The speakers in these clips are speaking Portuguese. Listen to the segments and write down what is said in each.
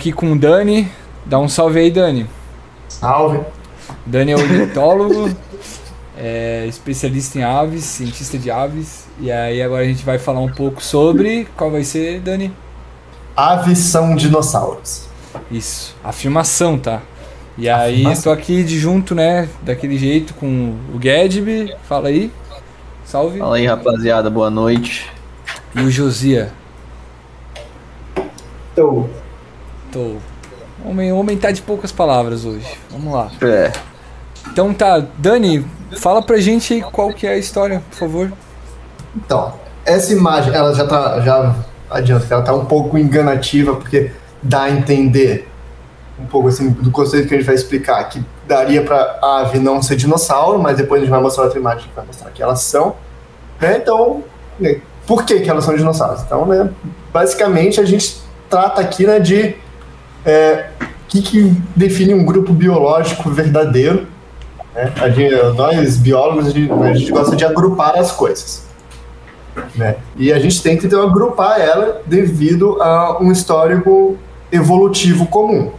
aqui com o Dani. Dá um salve aí, Dani. Salve. Dani é ornitólogo, é especialista em aves, cientista de aves. E aí agora a gente vai falar um pouco sobre. Qual vai ser, Dani? Aves são dinossauros. Isso, afirmação, tá? E aí Afirmação. tô aqui de junto, né? Daquele jeito com o Gedb. Fala aí. Salve. Fala aí, rapaziada, boa noite. E o Josia. Então, Tô. Homem, homem tá de poucas palavras hoje. Vamos lá. É, Então tá, Dani, fala pra gente aí qual que é a história, por favor. então, essa imagem, ela já tá. Já adianta que ela tá um pouco enganativa, porque dá a entender um pouco assim do conceito que a gente vai explicar, que daria pra ave não ser dinossauro, mas depois a gente vai mostrar outra imagem que vai mostrar que elas são. Né? Então, né, por que, que elas são dinossauros? Então, né, basicamente a gente trata aqui né, de é, que, que define um grupo biológico verdadeiro. Né? Gente- nós, biólogos, a gente, a gente gosta de agrupar as coisas. Né? E a gente que então, agrupar ela devido a um histórico evolutivo comum.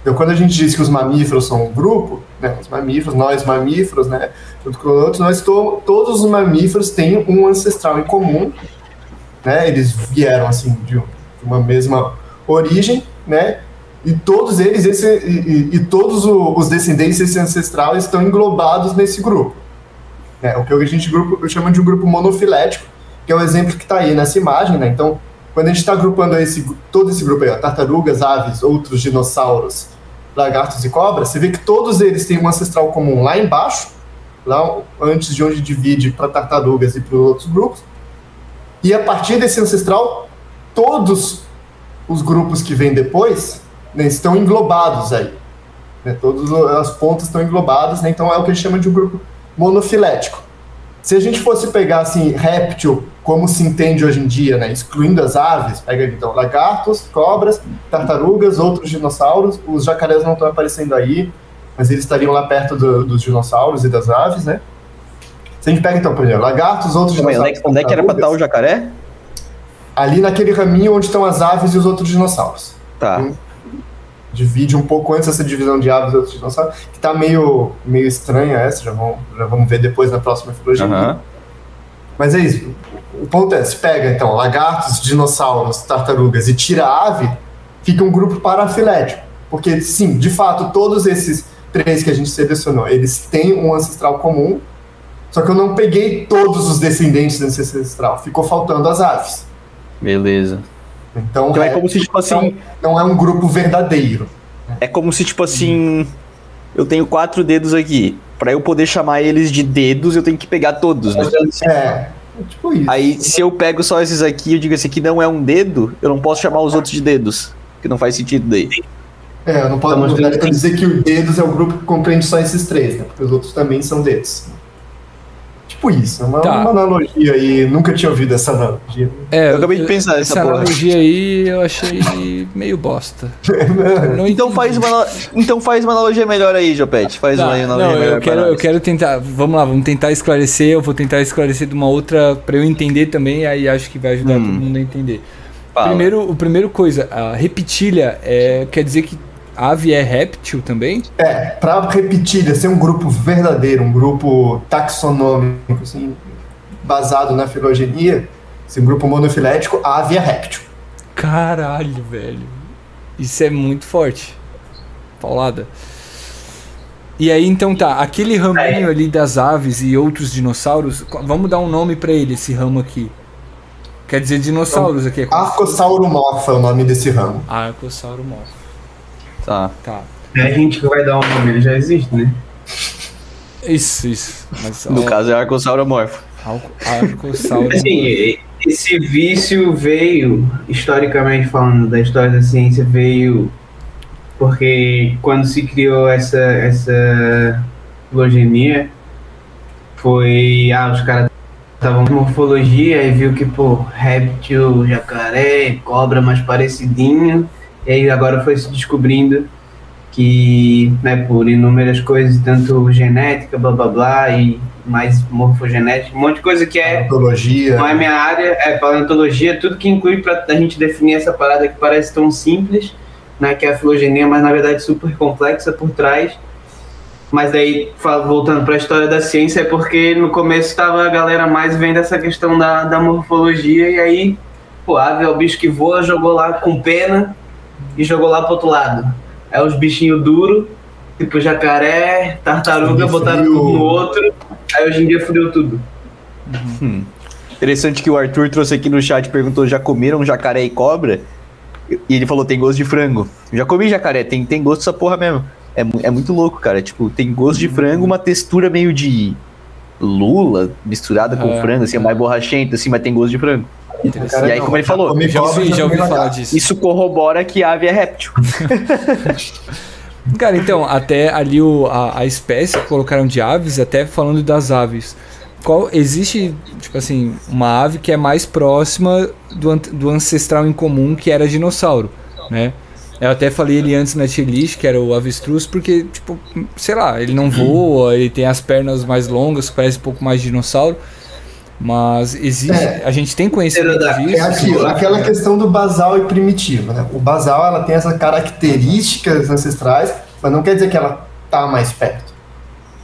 Então, quando a gente diz que os mamíferos são um grupo, né, os mamíferos, nós mamíferos, né, junto com outros, nós to- todos os mamíferos têm um ancestral em comum, né, eles vieram assim de uma mesma origem, né, e todos eles, esse, e, e- e todos os descendentes desse ancestral estão englobados nesse grupo. né, o que a gente grupo, chama de um grupo monofilético, que é o exemplo que está aí nessa imagem, né, então quando a gente está agrupando esse, todo esse grupo aí, ó, tartarugas, aves, outros dinossauros, lagartos e cobras, você vê que todos eles têm um ancestral comum lá embaixo, lá antes de onde divide para tartarugas e para os outros grupos. E a partir desse ancestral, todos os grupos que vêm depois né, estão englobados aí. né, todas as pontas estão englobadas, né, então é o que a gente chama de um grupo monofilético. Se a gente fosse pegar assim, réptil, como se entende hoje em dia, né, excluindo as aves, pega então lagartos, cobras, tartarugas, outros dinossauros, os jacarés não estão aparecendo aí, mas eles estariam lá perto do- dos dinossauros e das aves, né? Se a gente pega então, por exemplo, lagartos, outros é dinossauros. onde é que era pra estar o jacaré? Ali naquele raminho onde estão as aves e os outros dinossauros. Tá. Hum. Divide um pouco antes essa divisão de aves e outros dinossauros, que tá meio, meio estranha essa, já, vão, já vamos ver depois na próxima filogenia. Aham. Mas é isso. O ponto é, se pega então lagartos, dinossauros, tartarugas e tira a ave, fica um grupo parafilético. Porque, sim, de fato, todos esses três que a gente selecionou, eles têm um ancestral comum, só que eu não peguei todos os descendentes desse ancestral. Ficou faltando as aves. Beleza. Então, Então é é- como se, tipo assim, não é um grupo verdadeiro. é como se, tipo assim, eu tenho quatro dedos aqui. Pra eu poder chamar eles de dedos, eu tenho que pegar todos, né? É, é tipo isso. Aí, se eu pego só esses aqui, eu digo esse aqui não é um dedo, eu não posso chamar os outros de dedos. Que não faz sentido daí. É, eu não posso não dizer que o dedos é o grupo que compreende só esses três, né? Porque os outros também são dedos. Tipo isso, é uma, Tá. uma analogia aí. Nunca tinha ouvido essa analogia. É, Eu acabei de pensar nessa essa porra. analogia aí eu achei meio bosta. Não Então faz, uma, então faz uma analogia melhor aí, Jopete. Faz Tá, uma analogia não, melhor eu quero, eu quero tentar. Vamos lá, vamos tentar esclarecer. Eu vou tentar esclarecer de uma outra pra eu entender também. Aí acho que vai ajudar Hum. todo mundo a entender. Fala. Primeiro, o primeiro coisa, a repetilha é, quer dizer que ave é réptil também? É, pra repetir, ser um grupo verdadeiro, um grupo taxonômico, assim, basado na filogenia, esse grupo monofilético, a ave é réptil. Caralho, velho. Isso é muito forte. Paulada. E aí, então tá, aquele raminho ali das aves e outros dinossauros, vamos dar um nome pra ele, esse ramo aqui. Quer dizer dinossauros aqui. É Arcosauromorpha é o nome desse ramo. Arcosauromorpha. Tá. Tá. É a gente que vai dar o nome, ele já existe, né? Isso, isso. Mas, No ó, caso é arcossauromorfo. Arco- Arcosauromorpha. Assim, esse vício veio, historicamente falando, da história da ciência, veio porque quando se criou essa, essa filogenia, foi. Ah, os caras estavam com morfologia e viu que, pô, réptil, jacaré, cobra mais parecidinho. E aí agora foi se descobrindo que, né, por inúmeras coisas, tanto genética, blá blá blá, e mais morfogenética, um monte de coisa que é Antologia. não é minha área, é paleontologia, tudo que inclui pra a gente definir essa parada que parece tão simples, né, que é a filogenia, mas na verdade super complexa por trás. Mas daí, fal- voltando para a história da ciência, é porque no começo estava a galera mais vendo essa questão da, da morfologia, e aí, pô, ave é o bicho que voa, jogou lá com pena e jogou lá pro outro lado. É os bichinhos duros, tipo jacaré, tartaruga, botaram tudo no outro, aí hoje em dia fudeu tudo. Interessante que o Arthur trouxe aqui no chat perguntou: já comeram jacaré e cobra? E ele falou: tem gosto de frango. Já comi jacaré, tem, tem gosto dessa porra mesmo. É, é muito louco, cara. Tipo, tem gosto de frango, uma textura meio de lula misturada com É, frango, assim, é mais borrachenta, assim, mas tem gosto de frango. Cara, E aí, como ele falou, Já ouvi, já ouvi falar disso. Isso corrobora que ave é réptil. Cara, então, até ali o, a, a espécie que colocaram de aves, até falando das aves. Qual existe, tipo assim, uma ave que é mais próxima do, do ancestral em comum, que era dinossauro, né? Eu até falei ele antes na list, que era o avestruz, porque, tipo, sei lá, ele não voa, ele tem as pernas mais longas, parece um pouco mais dinossauro. Mas existe, É. a gente tem conhecimento Pterodáctilo. disso. É aquilo, aquela questão do basal e primitivo, né? O basal, ela tem essas características ancestrais, mas não quer dizer que ela tá mais perto.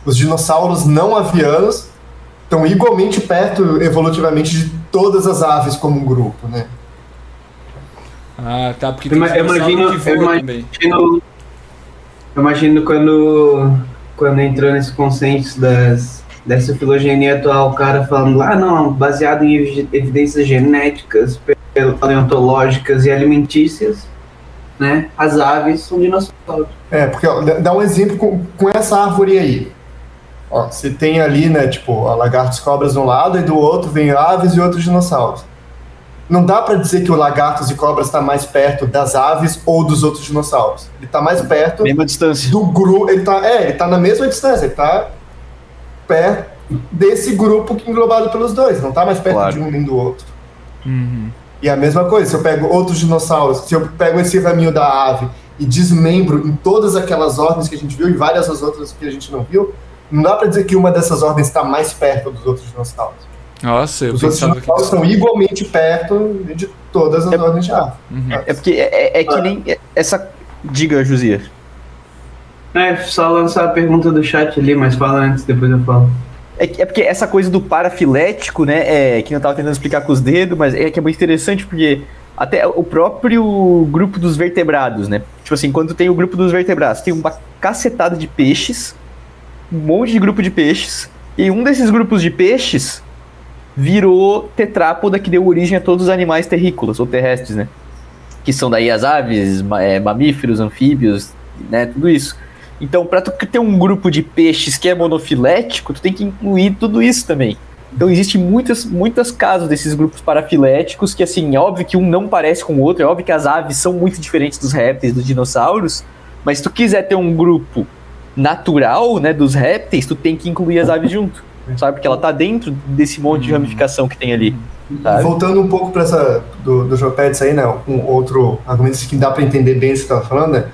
Os dinossauros não avianos estão igualmente perto evolutivamente de todas as aves como um grupo, né? Ah, tá, porque Eu tem eu imagino, que eu imagino, também. eu imagino quando, quando entrou nesse consenso das, dessa filogenia atual, o cara falando lá, ah, não, baseado em evi- evidências genéticas, paleontológicas e alimentícias, né? As aves são dinossauros. É, porque ó, dá- um exemplo com, com essa árvore aí. Ó, você tem ali, né, tipo, ó, lagartos e cobras de um lado e do outro vem aves e outros dinossauros. Não dá pra dizer que o lagartos e cobras está mais perto das aves ou dos outros dinossauros. Ele tá mais perto Mesma distância. do grupo. Ele tá, é, ele tá na mesma distância, ele tá perto desse grupo que é englobado pelos dois. Não tá mais perto Claro. de um nem do outro. Uhum. E a mesma coisa, se eu pego outros dinossauros, se eu pego esse raminho da ave e desmembro em todas aquelas ordens que a gente viu e várias das outras que a gente não viu, não dá pra dizer que uma dessas ordens está mais perto dos outros dinossauros. Nossa, eu Os outros que. dinossauros estão igualmente perto de todas as ordens de ave. Uhum. É porque é, é- é que nem essa. Diga, Josias. É, só lançar a pergunta do chat ali, mas fala antes, depois eu falo. É, é porque essa coisa do parafilético, né, é, que eu tava tentando explicar com os dedos, mas é que é muito interessante porque até o próprio grupo dos vertebrados, né? Tipo assim, quando tem o grupo dos vertebrados, tem uma cacetada de peixes, um monte de grupo de peixes, e um desses grupos de peixes virou tetrápoda que deu origem a todos os animais terrícolas ou terrestres, né? Que são daí as aves, é, mamíferos, anfíbios, né? Tudo isso. Então, para tu ter um grupo de peixes que é monofilético, tu tem que incluir tudo isso também. Então, existe muitas, muitos casos desses grupos parafiléticos que, assim, é óbvio que um não parece com o outro, é óbvio que as aves são muito diferentes dos répteis, dos dinossauros, mas se tu quiser ter um grupo natural, né, dos répteis, tu tem que incluir as aves junto, sabe? Porque ela tá dentro desse monte de ramificação que tem ali, sabe? Voltando um pouco para essa do, do Jopedes aí, né? Um outro argumento que dá para entender bem o que você estava falando, né?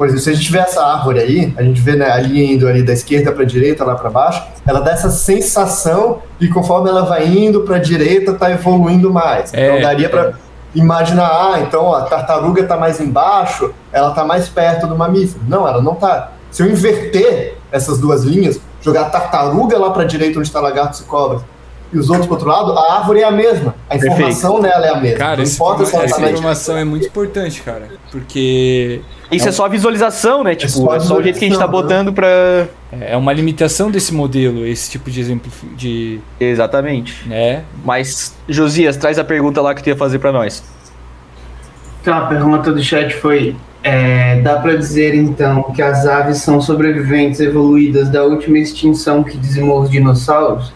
Por exemplo, se a gente vê essa árvore aí, a gente vê né, a linha indo ali da esquerda para direita, lá para baixo, ela dá essa sensação de que conforme ela vai indo para direita, tá evoluindo mais. É, então daria para imaginar, ah, então a tartaruga tá mais embaixo, ela tá mais perto do mamífero. Não, ela não tá. Se eu inverter essas duas linhas, jogar a tartaruga lá para direita onde está lagartos e cobras, e os outros para outro lado, a árvore é a mesma. A informação nela é a mesma. Cara, não essa, tá essa mais informação é muito importante, cara. Porque Isso é só visualização, né? Tipo, só é só o jeito que a gente tá visualização, botando pra... é uma limitação desse modelo, esse tipo de exemplo de. Exatamente. né? Mas, Josias, traz a pergunta lá que tu ia fazer pra nós. Então, a pergunta do chat foi: é, dá para dizer então que as aves são sobreviventes evoluídas da última extinção que dizimou os dinossauros?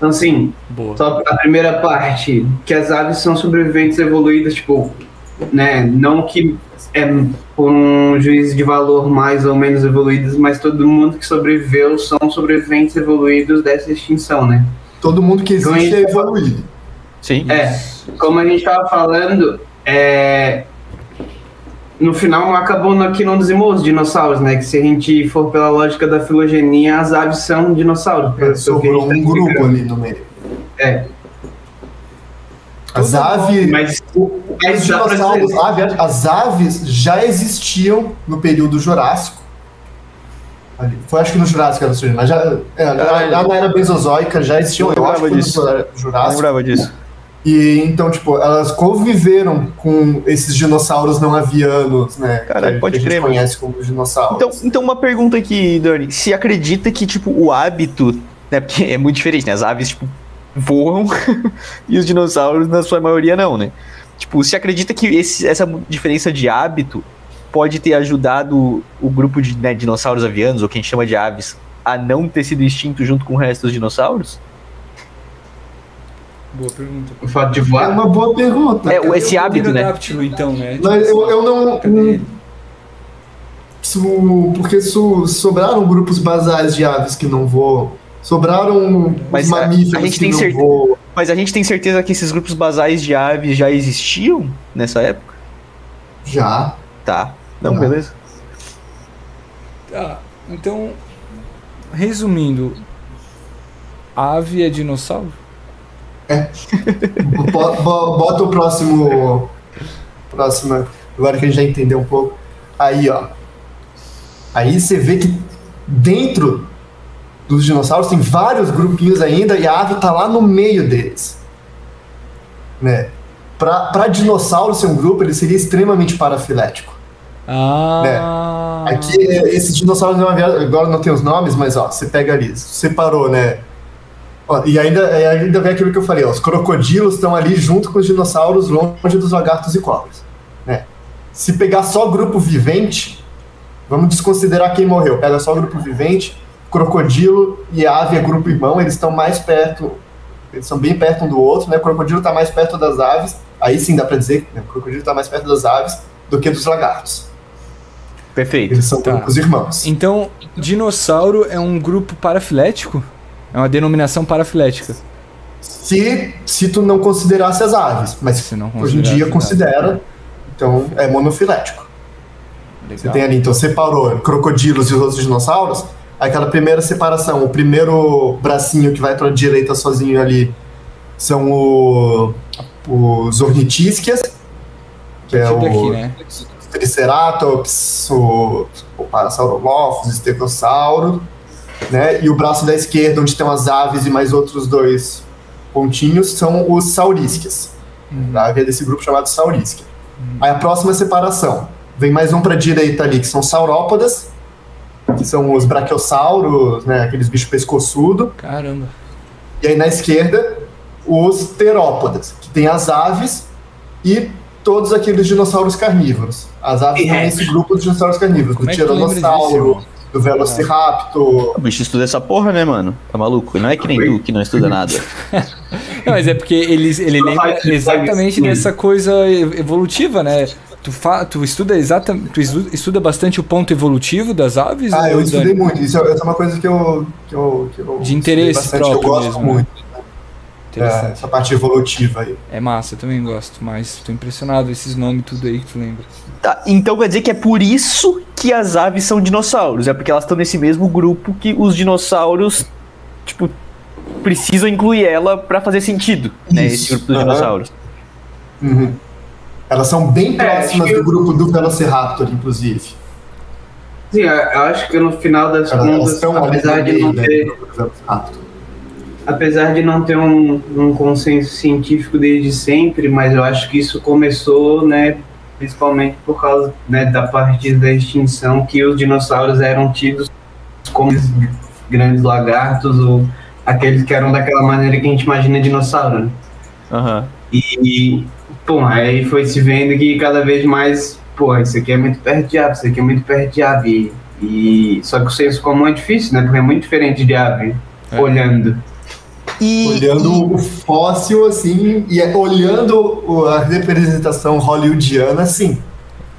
Então, assim, Boa. só a primeira parte, que as aves são sobreviventes evoluídas, tipo, né, não que é por um juízo de valor mais ou menos evoluídas, mas todo mundo que sobreviveu são sobreviventes evoluídos dessa extinção, né? Todo mundo que existe Então, é evoluído. Sim. É, como a gente tava falando, é, no final não acabou no, que não dizimou os dinossauros, né? Que se a gente for pela lógica da filogenia, as aves são dinossauros. que a Sobrou gente tá um grupo ali no meio. É. As aves. Mas, o- mas os dinossauros, ave- as aves já existiam no período Jurássico. Ali. Foi acho que no Jurássico era surgindo, mas já, é, lá, lá na era Mesozoica já existiam, Eu eu acho que no Eu Jurássico. lembrava disso. E então, tipo, elas conviveram com esses dinossauros não avianos, né? Caralho, que, pode que a gente crer, mano. conhece como dinossauros. Então, então uma pergunta aqui, Dani. Se acredita que, tipo, o hábito, né? Porque é muito diferente, né? As aves, tipo, voam e os dinossauros, na sua maioria, não, né? Tipo, se acredita que esse- essa diferença de hábito pode ter ajudado o grupo de né, dinossauros avianos, ou que a gente chama de aves, a não ter sido extinto junto com o resto dos dinossauros? Boa pergunta. O fato de é voar. uma boa pergunta. É, esse hábito, né? Então, né? Tipo Mas eu, assim, eu não. cadê? Su- porque su- sobraram grupos basais de aves que não voam. Sobraram Mas os a- mamíferos a gente que tem não certe- voam. Mas a gente tem certeza que esses grupos basais de aves já existiam nessa época? Já. Tá. Não, Ah. beleza. Tá, então, resumindo, ave é dinossauro? Bo- Bota o próximo. Próxima. Agora que a gente já entendeu um pouco. Aí, ó. Aí você vê que dentro dos dinossauros tem vários grupinhos ainda e a ave tá lá no meio deles. Né? Pra, pra dinossauro ser um grupo, ele seria extremamente parafilético. Ah. Aqui, esses dinossauros havia, agora não tem os nomes, mas ó, você pega ali, separou, né? Ó, e ainda, ainda vem aquilo que eu falei, ó, os crocodilos estão ali junto com os dinossauros, longe dos lagartos e cobras. Né? Se pegar só grupo vivente, vamos desconsiderar quem morreu. Pega só grupo vivente, crocodilo e ave é grupo irmão, eles estão mais perto, eles são bem perto um do outro, né? O crocodilo está mais perto das aves, aí sim dá para dizer que né, o crocodilo está mais perto das aves do que dos lagartos. Perfeito. Eles são Tá. grupos irmãos. Então, dinossauro é um grupo parafilético? É uma denominação parafilética. Se, se tu não considerasse as aves, mas Se não hoje em dia considera, então é monofilético. Você Legal. tem ali, então separou crocodilos e os outros dinossauros, aquela primeira separação, o primeiro bracinho que vai para a direita sozinho ali são o, os ornitísquias, que é Esse o né? Triceratops, o, o Parasaurolophus, Estegossauro, né? E o braço da esquerda, onde tem as aves e mais outros dois pontinhos, são os saurísquias. A ave é desse grupo chamado saurísquia. Aí a próxima separação, vem mais um para direita ali, que são saurópodas, que são os brachiosauros, né? Aqueles bichos pescoçudo. Caramba. E aí na esquerda, os terópodas, que tem as aves e todos aqueles dinossauros carnívoros. As aves estão répteis. nesse grupo de dinossauros carnívoros, Como do é tiranossauro? Do velociraptor. O bicho estuda essa porra, né, mano? Tá maluco? Não é que nem tu que não estuda nada. Não, mas é porque eles, ele Só lembra exatamente dessa coisa evolutiva, né? Tu, fa, tu estuda exata, tu estu- estuda bastante o ponto evolutivo das aves? Ah, eu estudei Dani? muito. Isso é, isso é uma coisa que eu. Que eu, que eu De interesse que eu próprio gosto mesmo, né? muito. É, Interessante. essa parte evolutiva aí. É massa, eu também gosto, mas tô impressionado esses nomes tudo aí que tu lembra. Tá, então quer dizer que é por isso que as aves são dinossauros. É porque elas estão nesse mesmo grupo que os dinossauros, tipo, precisam incluir ela pra fazer sentido, né? Isso, Esse grupo dos aham. dinossauros. Uhum. Elas são bem É, próximas que do grupo do Velociraptor, inclusive. Sim, eu acho que no final das contas, apesar de não né, ter. Apesar de não ter um, um consenso científico desde sempre, mas eu acho que isso começou, né, principalmente por causa né, da parte da extinção, que os dinossauros eram tidos como grandes lagartos ou aqueles que eram daquela maneira que a gente imagina dinossauro. Né? Aham. E, pô, aí foi se vendo que cada vez mais, pô, isso aqui é muito perto de ave, isso aqui é muito perto de ave. E, só que o senso comum é difícil, né? Porque é muito diferente de ave, É. olhando. E, Olhando o fóssil, assim, e é- olhando a representação hollywoodiana, sim.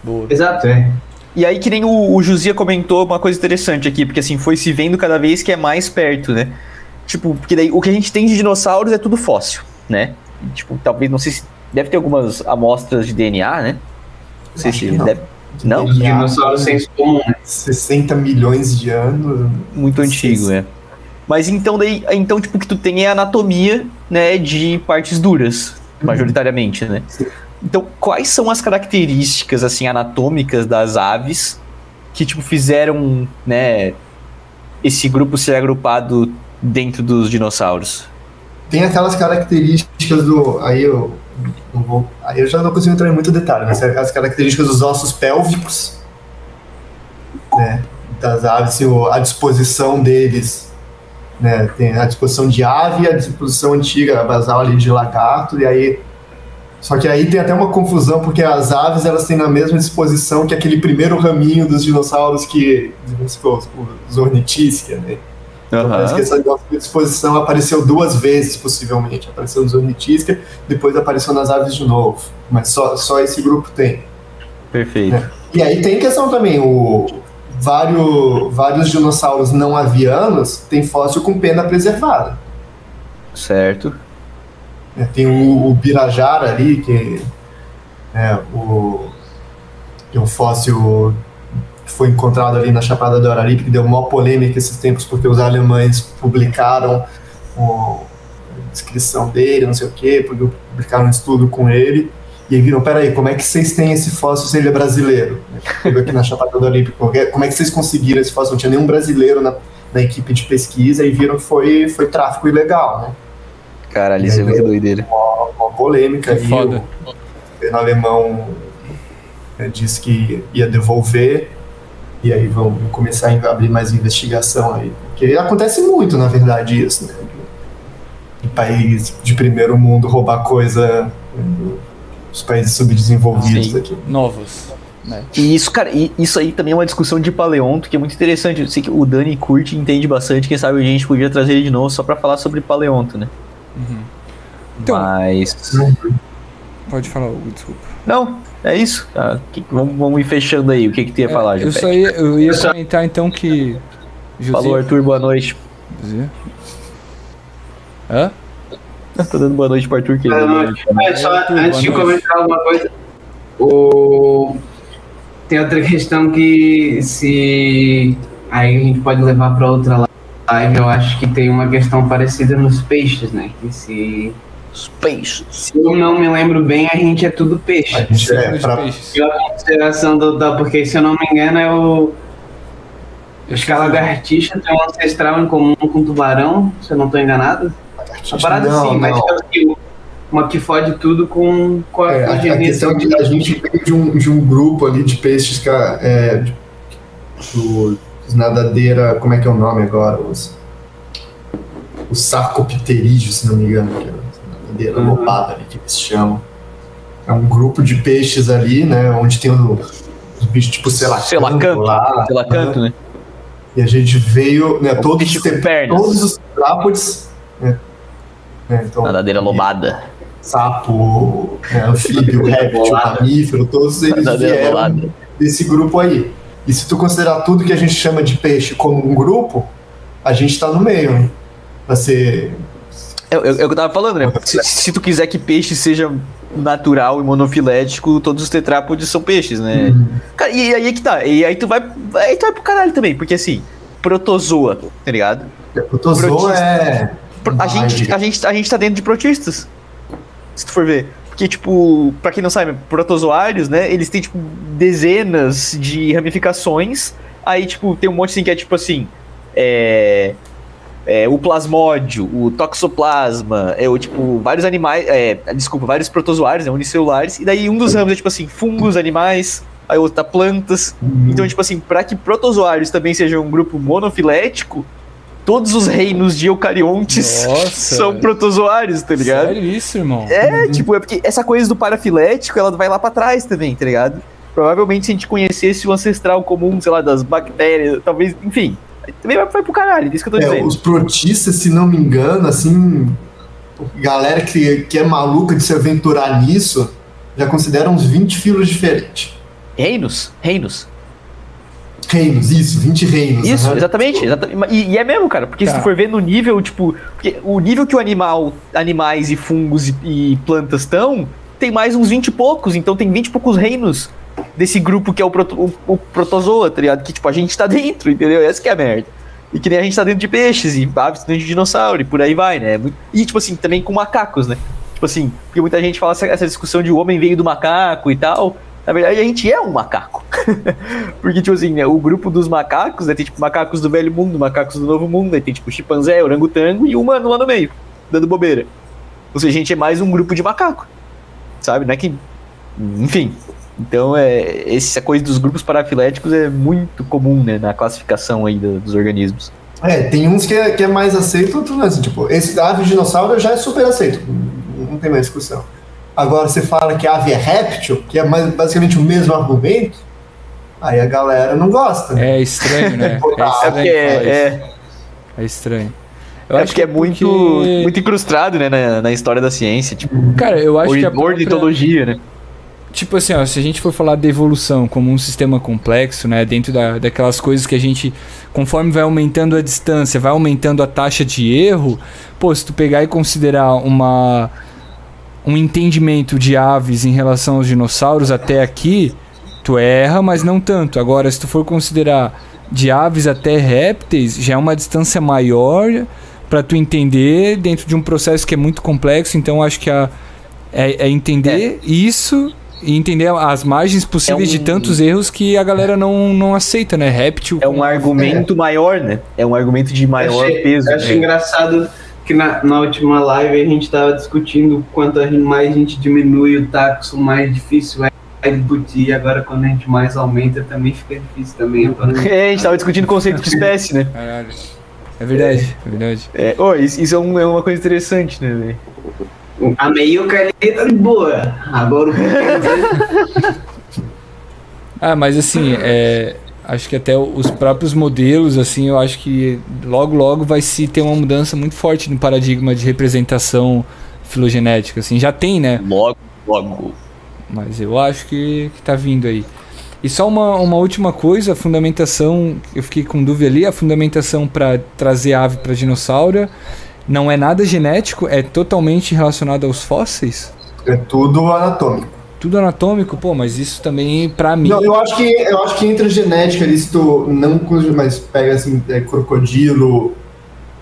Boa. Exato, é. e aí que nem o, o Josia comentou uma coisa interessante aqui, porque assim, foi se vendo cada vez que é mais perto, né? Tipo, porque daí o que a gente tem de dinossauros é tudo fóssil, né? E, tipo, talvez, não sei se. Deve ter algumas amostras de DNA, né? Não sei Acho se que não. deve. Não? Os dinossauros senso comum, né? 60 milhões de anos. Muito antigo, é. Mas então daí, então tipo o que tu tem é anatomia, né, de partes duras, majoritariamente, né? Então, quais são as características, assim, anatômicas das aves que, tipo, fizeram, né, esse grupo ser agrupado dentro dos dinossauros? Tem aquelas características do. Aí eu não vou. Aí eu já não consigo entrar em muito detalhe, mas as características dos ossos pélvicos, né? Das aves, a disposição deles, né? Tem a disposição de ave e a disposição antiga, basal ali de lagarto, e aí. Só que aí tem até uma confusão, porque as aves elas têm na mesma disposição que aquele primeiro raminho dos dinossauros que. Supor, os ornitícia, né? Então, parece que essa disposição apareceu duas vezes, possivelmente. Apareceu nos ornitisca, depois apareceu nas aves de novo. Mas só, só esse grupo tem. Perfeito. É. E aí tem questão também, o, vários, vários dinossauros não avianos têm fóssil com pena preservada. Certo. né? Tem o, o Birajara ali, que é o, que é um fóssil que foi encontrado ali na Chapada do Araripe, que deu maior polêmica esses tempos, porque os alemães publicaram o- a descrição dele, não sei o quê, publicaram um estudo com ele, e aí viram, peraí, como é que vocês têm esse fóssil se ele é brasileiro? Aqui na Chapada do Araripe, como é que vocês conseguiram esse fóssil? Não tinha nenhum brasileiro na, na equipe de pesquisa, e viram que foi, foi tráfico ilegal, né? Caralho, isso é muito doideira. uma polêmica Que aí. foda. O governo alemão né, disse que ia devolver e aí vão começar a abrir mais investigação aí. Porque acontece muito, na verdade, isso, né? De país de primeiro mundo roubar coisa né, dos países subdesenvolvidos Sim. aqui. Novos. Né? E isso, cara, e isso aí também é uma discussão de paleonto que é muito interessante. Eu sei que o Dani curte e entende bastante. Quem sabe a gente podia trazer ele de novo só pra falar sobre paleonto, né? Uhum. Então- Mas. Pode falar, Hugo, desculpa. Não, é isso. Ah, que- vamos, vamos ir fechando aí. O que, que tu ia falar, É, eu Jupete? só ia, eu ia Eu comentar então que. José- Falou, Arthur, boa noite. José? Hã? Tô dando boa noite pro Arthur. Que Boa noite. É, só Arthur, antes de comentar alguma coisa, o... tem outra questão que se aí a gente pode levar para outra live, eu acho que tem uma questão parecida nos peixes, né? Que se, Os peixes. se eu não me lembro bem, a gente é tudo peixe. A gente é, Os pra, peixes. Pela consideração do, da, porque se eu não me engano é o Acho que a lagartixa tem um ancestral em comum com o tubarão, se eu não estou enganado. Uma parada Não, assim, mas não. tipo uma que fode tudo com, com a, É, a, a genética. questão é que a gente veio de um, de um grupo ali de peixes que é, de- do- os nadadeira, como é que é o nome agora? Os, os sarcopterídeos, se não me engano, que é a nadadeira Uhum. lobada ali que eles chamam. É um grupo de peixes ali, né, onde tem os, os bichos tipo selacanto, Selacanto, lá, Selacanto, né? e a gente veio, né, O todos, os todos os trápodes, né, né, então, Nadadeira lobada. sapo, né, anfíbio, réptil, mamífero, todos eles Nadadeira vieram lobada. desse grupo aí. E se tu considerar tudo que a gente chama de peixe como um grupo, a gente tá no meio, né? Pra ser. É, é- é o que eu tava falando, né? Se, se tu quiser que peixe seja natural e monofilético, todos os tetrápodes são peixes, né? Cara, e aí é que tá. E aí tu vai. Aí tu vai pro caralho também, porque assim, protozoa, tá ligado? Protozoa Protista. é. A gente, a, gente, a gente tá dentro de protistas. Se tu for ver. Porque, tipo, pra quem não sabe, protozoários, né? Eles têm, tipo, dezenas de ramificações. Aí, tipo, tem um monte assim que é tipo assim. É. é, o plasmódio, o toxoplasma, é o tipo, vários animais, é, desculpa, vários protozoários, né, unicelulares, e daí um dos ramos é tipo assim, fungos, animais, aí outro tá plantas. Então, tipo assim, pra que protozoários também sejam um grupo monofilético, todos os reinos de eucariontes Nossa. são protozoários, tá ligado? Sério isso, irmão? É, tipo, é porque essa coisa do parafilético, ela vai lá pra trás também, tá ligado? Provavelmente se a gente conhecesse o ancestral comum, sei lá, das bactérias, talvez, enfim, também vai, vai pro caralho, é isso que eu tô É, dizendo. os protistas, se não me engano, assim. Galera que, que é maluca de se aventurar nisso, já considera uns 20 filos diferentes. Reinos, reinos. Reinos, isso, 20 reinos. Isso, aham. exatamente. exatamente. E, e é mesmo, cara, porque se Tá. tu for ver no nível, tipo, o nível que o animal, animais e fungos e, e plantas estão, tem mais uns 20 e poucos, então tem 20 e poucos reinos desse grupo que é o, proto, o, o protozoa, tá ligado? Que, tipo, a gente tá dentro, entendeu? Essa que é a merda. E que nem a gente tá dentro de peixes, e aves dentro de dinossauro, e por aí vai, né? Muito- E, tipo assim, também com macacos, né? Tipo assim, porque muita gente fala essa, essa discussão de o homem veio do macaco e tal. Na verdade, a gente é um macaco. porque, tipo assim, né, o grupo dos macacos, né, tem tipo macacos do velho mundo, macacos do novo mundo, aí tem tipo chimpanzé, orangotango e humano lá no meio, dando bobeira. Ou seja, a gente é mais um grupo de macaco. Sabe? Não é que. Enfim. Então, é, essa coisa dos grupos parafiléticos é muito comum, né, na classificação aí do- dos organismos. É, tem uns que é, que é mais aceito, outros não. Assim, tipo, esse ave dinossauro já é super aceito. Não tem mais discussão. Agora, você fala que ave é réptil, que é mais, basicamente o mesmo argumento, aí a galera não gosta. né? É estranho, né? É É estranho é, isso. é, É estranho. Eu é acho porque é que muito, porque- muito incrustado, né, na, na história da ciência. Tipo, Cara, eu acho que a própria- ornitologia, né? Tipo assim, ó, se a gente for falar da evolução como um sistema complexo, né, dentro da, daquelas coisas que a gente, conforme vai aumentando a distância, vai aumentando a taxa de erro, pô, se tu pegar e considerar uma um entendimento de aves em relação aos dinossauros até aqui, tu erra, mas não tanto. Agora, se tu for considerar de aves até répteis, já é uma distância maior para tu entender dentro de um processo que é muito complexo, então acho que a, é, é entender isso e entender as margens possíveis É um- de tantos erros que a galera não, não aceita, né? Réptil. É um argumento maior, né? É um argumento de maior achei, peso. Eu acho né? engraçado que na, na última live a gente tava discutindo quanto a mais a gente diminui o taxo, mais difícil é discutir. Agora quando a gente mais aumenta também fica difícil também. Agora, É, a gente tava discutindo o conceito de espécie, né? Caralho. É verdade, é verdade. É, oh, isso, isso é, um- é uma coisa interessante, né, velho? a meiuca ali tá de boa. Agora o Ah, mas assim, é, acho que até os próprios modelos, assim, eu acho que logo logo vai se ter uma mudança muito forte no paradigma de representação filogenética, assim, já tem, né? Logo, logo. Mas eu acho que, que tá vindo aí. E só uma, uma última coisa, a fundamentação, eu fiquei com dúvida ali, a fundamentação para trazer ave para dinossauro não é nada genético, é totalmente relacionado aos fósseis? É tudo anatômico. Tudo anatômico? Pô, mas isso também, pra mim... Não, eu acho que eu acho que entra genética ali, se tu não mas pega assim, é, crocodilo,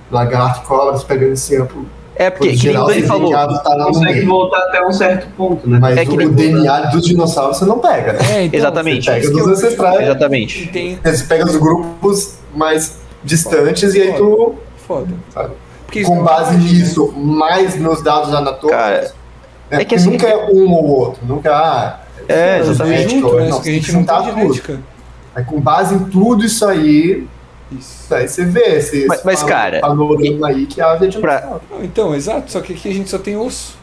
lagarto, cobra, você pega esse amplo. É porque, Por que nem o geral, Dani você falou. tem que tá consegue meio. voltar até um certo ponto, né? Mas É que o, o DNA dos dinossauros você não pega, né? É, então, Exatamente. Você pega que dos eu ancestrais, Exatamente. Tem... você pega os grupos mais distantes e aí tu, Foda. sabe, Porque com base é nisso, mais nos dados anatômicos, Cara, né, é que porque assim- nunca é um ou outro, nunca ah, É, dois exatamente. genética, juntos, né? não, que a gente que não tudo. genética. Aí com base em tudo isso aí, Isso. aí você vê esse, Mas- mas, cara, panorama aí que a ave é Pra- dinossauro. Não, então, exato, só que aqui a gente só tem osso.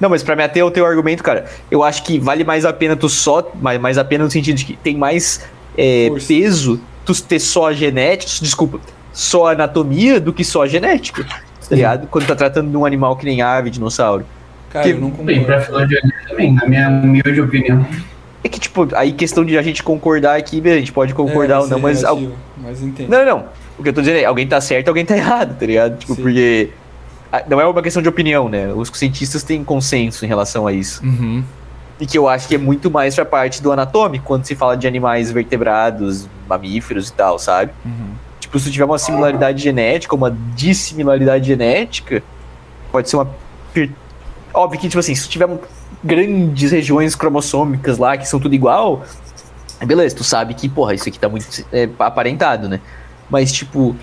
Não, mas pra me ater ao teu argumento, cara, eu acho que vale mais a pena tu só. Mais, mais a pena no sentido de que tem mais é, peso tu ter só a genética. Desculpa, só a anatomia do que só a genética. Tá ligado? Quando tá tratando de um animal que nem ave, dinossauro. Cara, Que- eu não Bem, pra concordo. filogenia também, na minha humilde opinião. É que, tipo, aí questão de a gente concordar aqui, a gente pode concordar É, ou não, isso é mas. entendo. Não, não. O que eu tô dizendo é, alguém tá certo, alguém tá errado, tá ligado? Tipo, Sim. porque. ah, Não é uma questão de opinião, né? Os cientistas têm consenso em relação a isso. Uhum. E que eu acho que é muito mais pra parte do anatômico, quando se fala de animais vertebrados, mamíferos e tal, sabe? Uhum. Tipo, se tiver uma similaridade genética, uma dissimilaridade genética, pode ser uma. Óbvio que, tipo assim, se tiver grandes regiões cromossômicas lá que são tudo igual, beleza, tu sabe que, porra, isso aqui tá muito é, aparentado, né? Mas, tipo,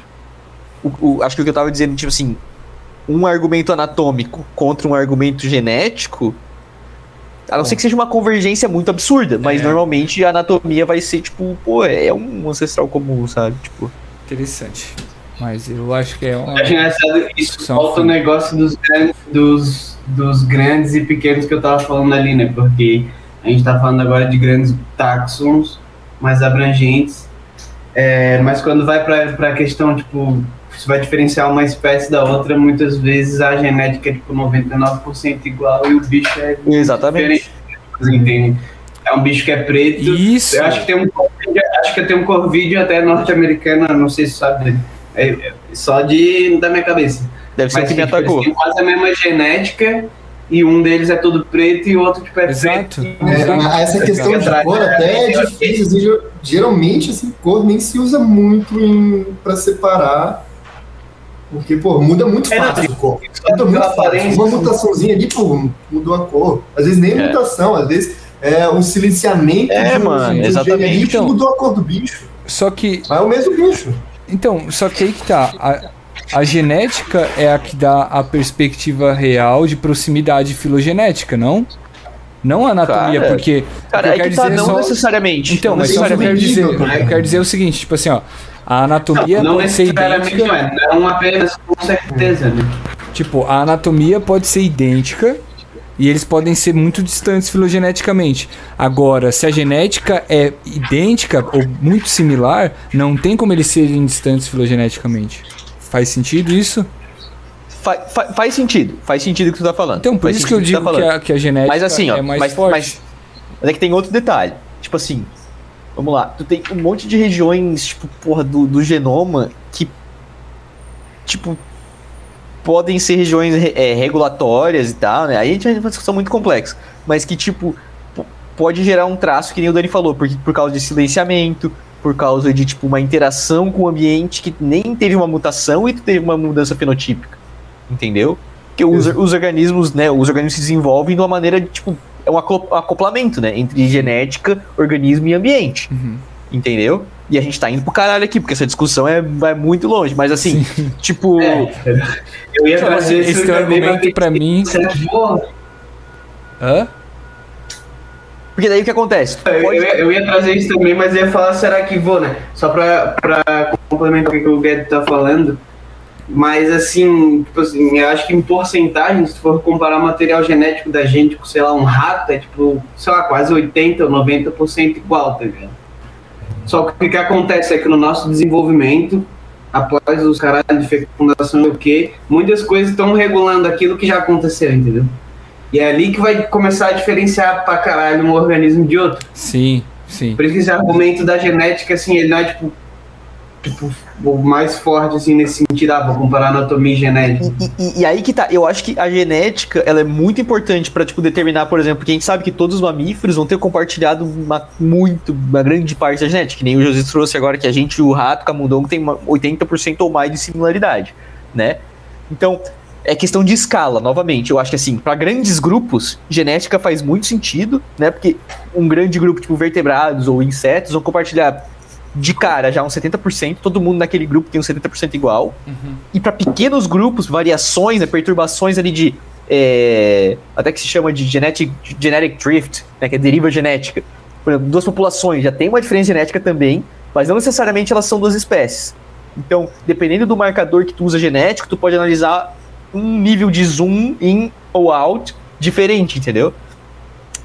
o- o- acho que o que eu tava dizendo, tipo assim, um argumento anatômico contra um argumento genético, a não ser que seja uma convergência muito absurda, mas É. normalmente a anatomia vai ser, tipo, pô, é um ancestral comum, sabe? Tipo. Interessante. Mas eu acho que é uma. Eu acho engraçado isso. Falta o negócio dos grandes, dos, dos grandes e pequenos que eu tava falando ali, né? Porque a gente tá falando agora de grandes táxons mais abrangentes. É, mas quando vai pra, pra questão, tipo, você vai diferenciar uma espécie da outra, muitas vezes a genética é tipo 99% igual e o bicho é Exatamente. diferente. Tem- é um bicho que é preto. Isso. Eu acho que tem um acho que tem um corvídeo até norte-americano, não sei se sabe. É, é só de da minha cabeça. Deve ser Mas que me tipo, atacou. têm quase a mesma genética e um deles é todo preto e o outro tipo é Exato. preto. É, essa questão de Exato. cor até é difícil. assim, ger- Geralmente, assim, cor nem se usa muito pra separar Porque, pô, muda muito É, fácil o corpo. só Muda muito fácil. Uma assim. mutaçãozinha ali, pô, mudou a cor. Às vezes nem É. mutação, às vezes é um silenciamento É, de mano, de exatamente. gene ali que Então. mudou a cor do bicho. Só que Mas é o mesmo bicho. Então, só que aí que tá. A, a genética é a que dá a perspectiva real de proximidade filogenética, não? Não a anatomia, Cara, porque. Cara, o é que eu tá, dizer é não só- necessariamente. Então, não mas só que eu quero necessariamente. dizer, eu quero dizer o seguinte, tipo assim, ó, a anatomia Não pode ser necessariamente idêntica, não é, não apenas com certeza, né? tipo, a anatomia pode ser idêntica e eles podem ser muito distantes filogeneticamente. Agora, se a genética é idêntica ou muito similar, não tem como eles serem distantes filogeneticamente. Faz sentido isso? Fa- fa- faz sentido, faz sentido o que tu tá falando. Então, por Faz isso que eu o digo que, tá falando. a, que a genética Mas assim, ó, é mais mas, forte. mas, mas é que tem outro detalhe. Tipo assim, vamos lá, tu tem um monte de regiões, tipo, porra, do, do genoma que, tipo, podem ser regiões re- é, regulatórias e tal, né? Aí a gente vai uma discussão muito complexa. Mas que, tipo, pode gerar um traço que nem o Dani falou, porque, por causa de silenciamento, por causa de, tipo, uma interação com o ambiente que nem teve uma mutação e tu teve uma mudança fenotípica. Entendeu? Porque os, os organismos, né, os organismos se desenvolvem de uma maneira, de, tipo, é um acoplamento, né, entre genética, organismo e ambiente. Uhum. Entendeu? E a gente tá indo pro caralho aqui, porque essa discussão é, vai muito longe. Mas assim, tipo. É, eu ia trazer esse argumento pra mim- Será que vou? Hã? Porque daí o que acontece? Eu, pode- eu ia, eu ia trazer isso também, mas ia falar, será que vou, né? Só pra, pra complementar o que o Guedes tá falando. Mas assim, tipo assim, eu acho que em porcentagem, se for comparar o material genético da gente com, sei lá, um rato, é tipo, sei lá, quase 80% ou 90% igual, tá ligado? Só que o que acontece é que no nosso desenvolvimento, após os caralhos de fecundação e o quê, muitas coisas estão regulando aquilo que já aconteceu, entendeu? E é ali que vai começar a diferenciar pra caralho um organismo de outro. Sim, sim. Por isso que esse argumento da genética, assim, ele não é tipo, tipo o mais forte, assim, nesse sentido, ah, vou comparar anatomia e genética. E, e- e aí que tá, eu acho que a genética ela é muito importante pra tipo, determinar, por exemplo, porque a gente sabe que todos os mamíferos vão ter compartilhado uma, muito, uma grande parte da genética, que nem o José trouxe agora, que a gente, o rato, o camundongo, tem uma 80% ou mais de similaridade, né? Então, é questão de escala, novamente. Eu acho que assim, para grandes grupos, genética faz muito sentido, né? Porque um grande grupo, tipo vertebrados ou insetos, vão compartilhar de cara já uns 70%, todo mundo naquele grupo tem uns 70% igual. E para pequenos grupos, variações, né, perturbações ali de. é, até que se chama de genetic, genetic drift, né, que é deriva genética. Por exemplo, duas populações já tem uma diferença genética também, mas não necessariamente elas são duas espécies. Então, dependendo do marcador que tu usa genético, tu pode analisar um nível de zoom in ou out diferente, entendeu?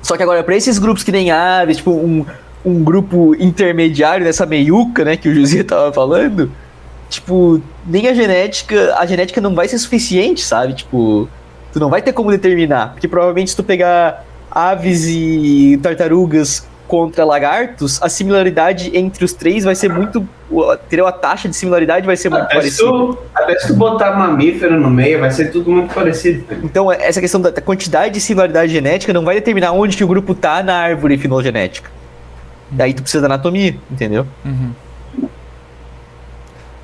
Só que agora, para esses grupos que nem aves, tipo um, um grupo intermediário nessa meiuca, né, que o José tava falando, tipo, nem a genética, a genética não vai ser suficiente, sabe? Tipo, tu não vai ter como determinar, porque provavelmente se tu pegar aves e tartarugas contra lagartos, a similaridade entre os três vai ser muito, entendeu? A taxa de similaridade vai ser muito Até se, parecida. tu, até se tu botar mamífero no meio, vai ser tudo muito parecido. tá? Então, essa questão da da quantidade de similaridade genética não vai determinar onde que o grupo tá na árvore filogenética. Daí tu precisa da anatomia, entendeu? Uhum.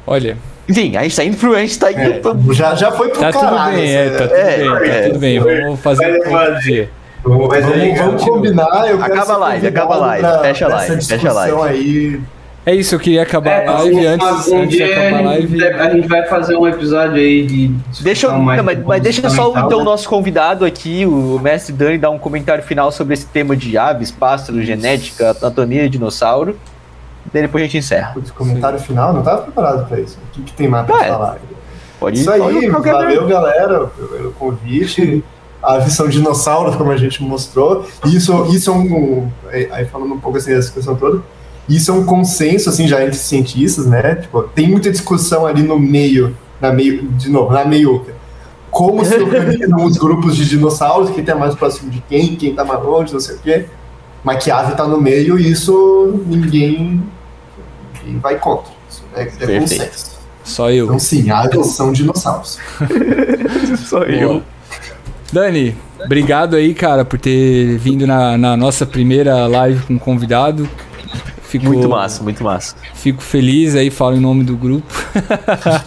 Olha, Enfim, a gente tá indo pro. A gente tá indo É, pro- já, já foi pro tá tudo caralho. bem, é, tá tudo É, bem, tá é. tudo bem. Vamos fazer Vai um pouco fazer. Mas aí, Vamos, vamos continua. combinar, eu quero Acaba a live, acaba a live, pra- fecha a live, fecha a live. aí. É isso, eu queria acabar É, a live um- antes, um antes de acabar a live. a gente vai fazer um episódio aí de. Deixa eu, mais não, mas, mas deixa só então o né? nosso convidado aqui, o mestre Dani, dar um comentário final sobre esse tema de aves, pássaros, genética, anatomia de dinossauro. Daí depois a gente encerra. Putz, comentário final, não tava preparado pra isso. O que, que tem mais pra Ah, é. falar? Pode Isso pode aí, valeu galera pelo convite. A visão dinossauros, como a gente mostrou. Isso, isso é um. Aí falando um pouco assim dessa questão toda. Isso é um consenso, assim, já entre cientistas, né? Tipo, tem muita discussão ali no meio, na meio, de novo, na meiuca. Como se organizam os grupos de dinossauros, quem tá mais próximo de quem, quem tá mais longe, não sei o quê. Mas que a ave tá no meio e isso ninguém, ninguém vai contra. Isso é, é Perfeito. consenso. Só eu. Então, sim, aves são dinossauros. Só eu. Dani, obrigado aí, cara, por ter vindo na, na nossa primeira live com convidado. Fico, Muito massa, muito massa. Fico feliz aí, falo em nome do grupo.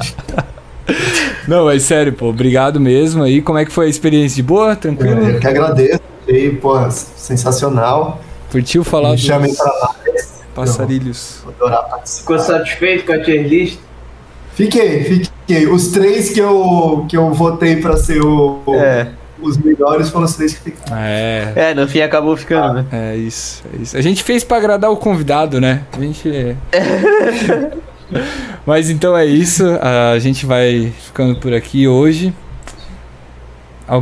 Não, mas sério, pô, obrigado mesmo aí. Como é que foi a experiência de boa? Tranquilo? Eu que agradeço. Achei, pô, sensacional. Curtiu falar Me dos chamem pra mais. passarilhos? Vou adorar participar. Ficou satisfeito com a tier list? Fiquei, fiquei. Os três que eu, que eu votei pra ser o, É. os melhores foram os três que ficaram. É, É, no fim acabou ficando, né? é isso, é isso. A gente fez pra agradar o convidado, né? A gente. Mas então é isso. A gente vai ficando por aqui hoje.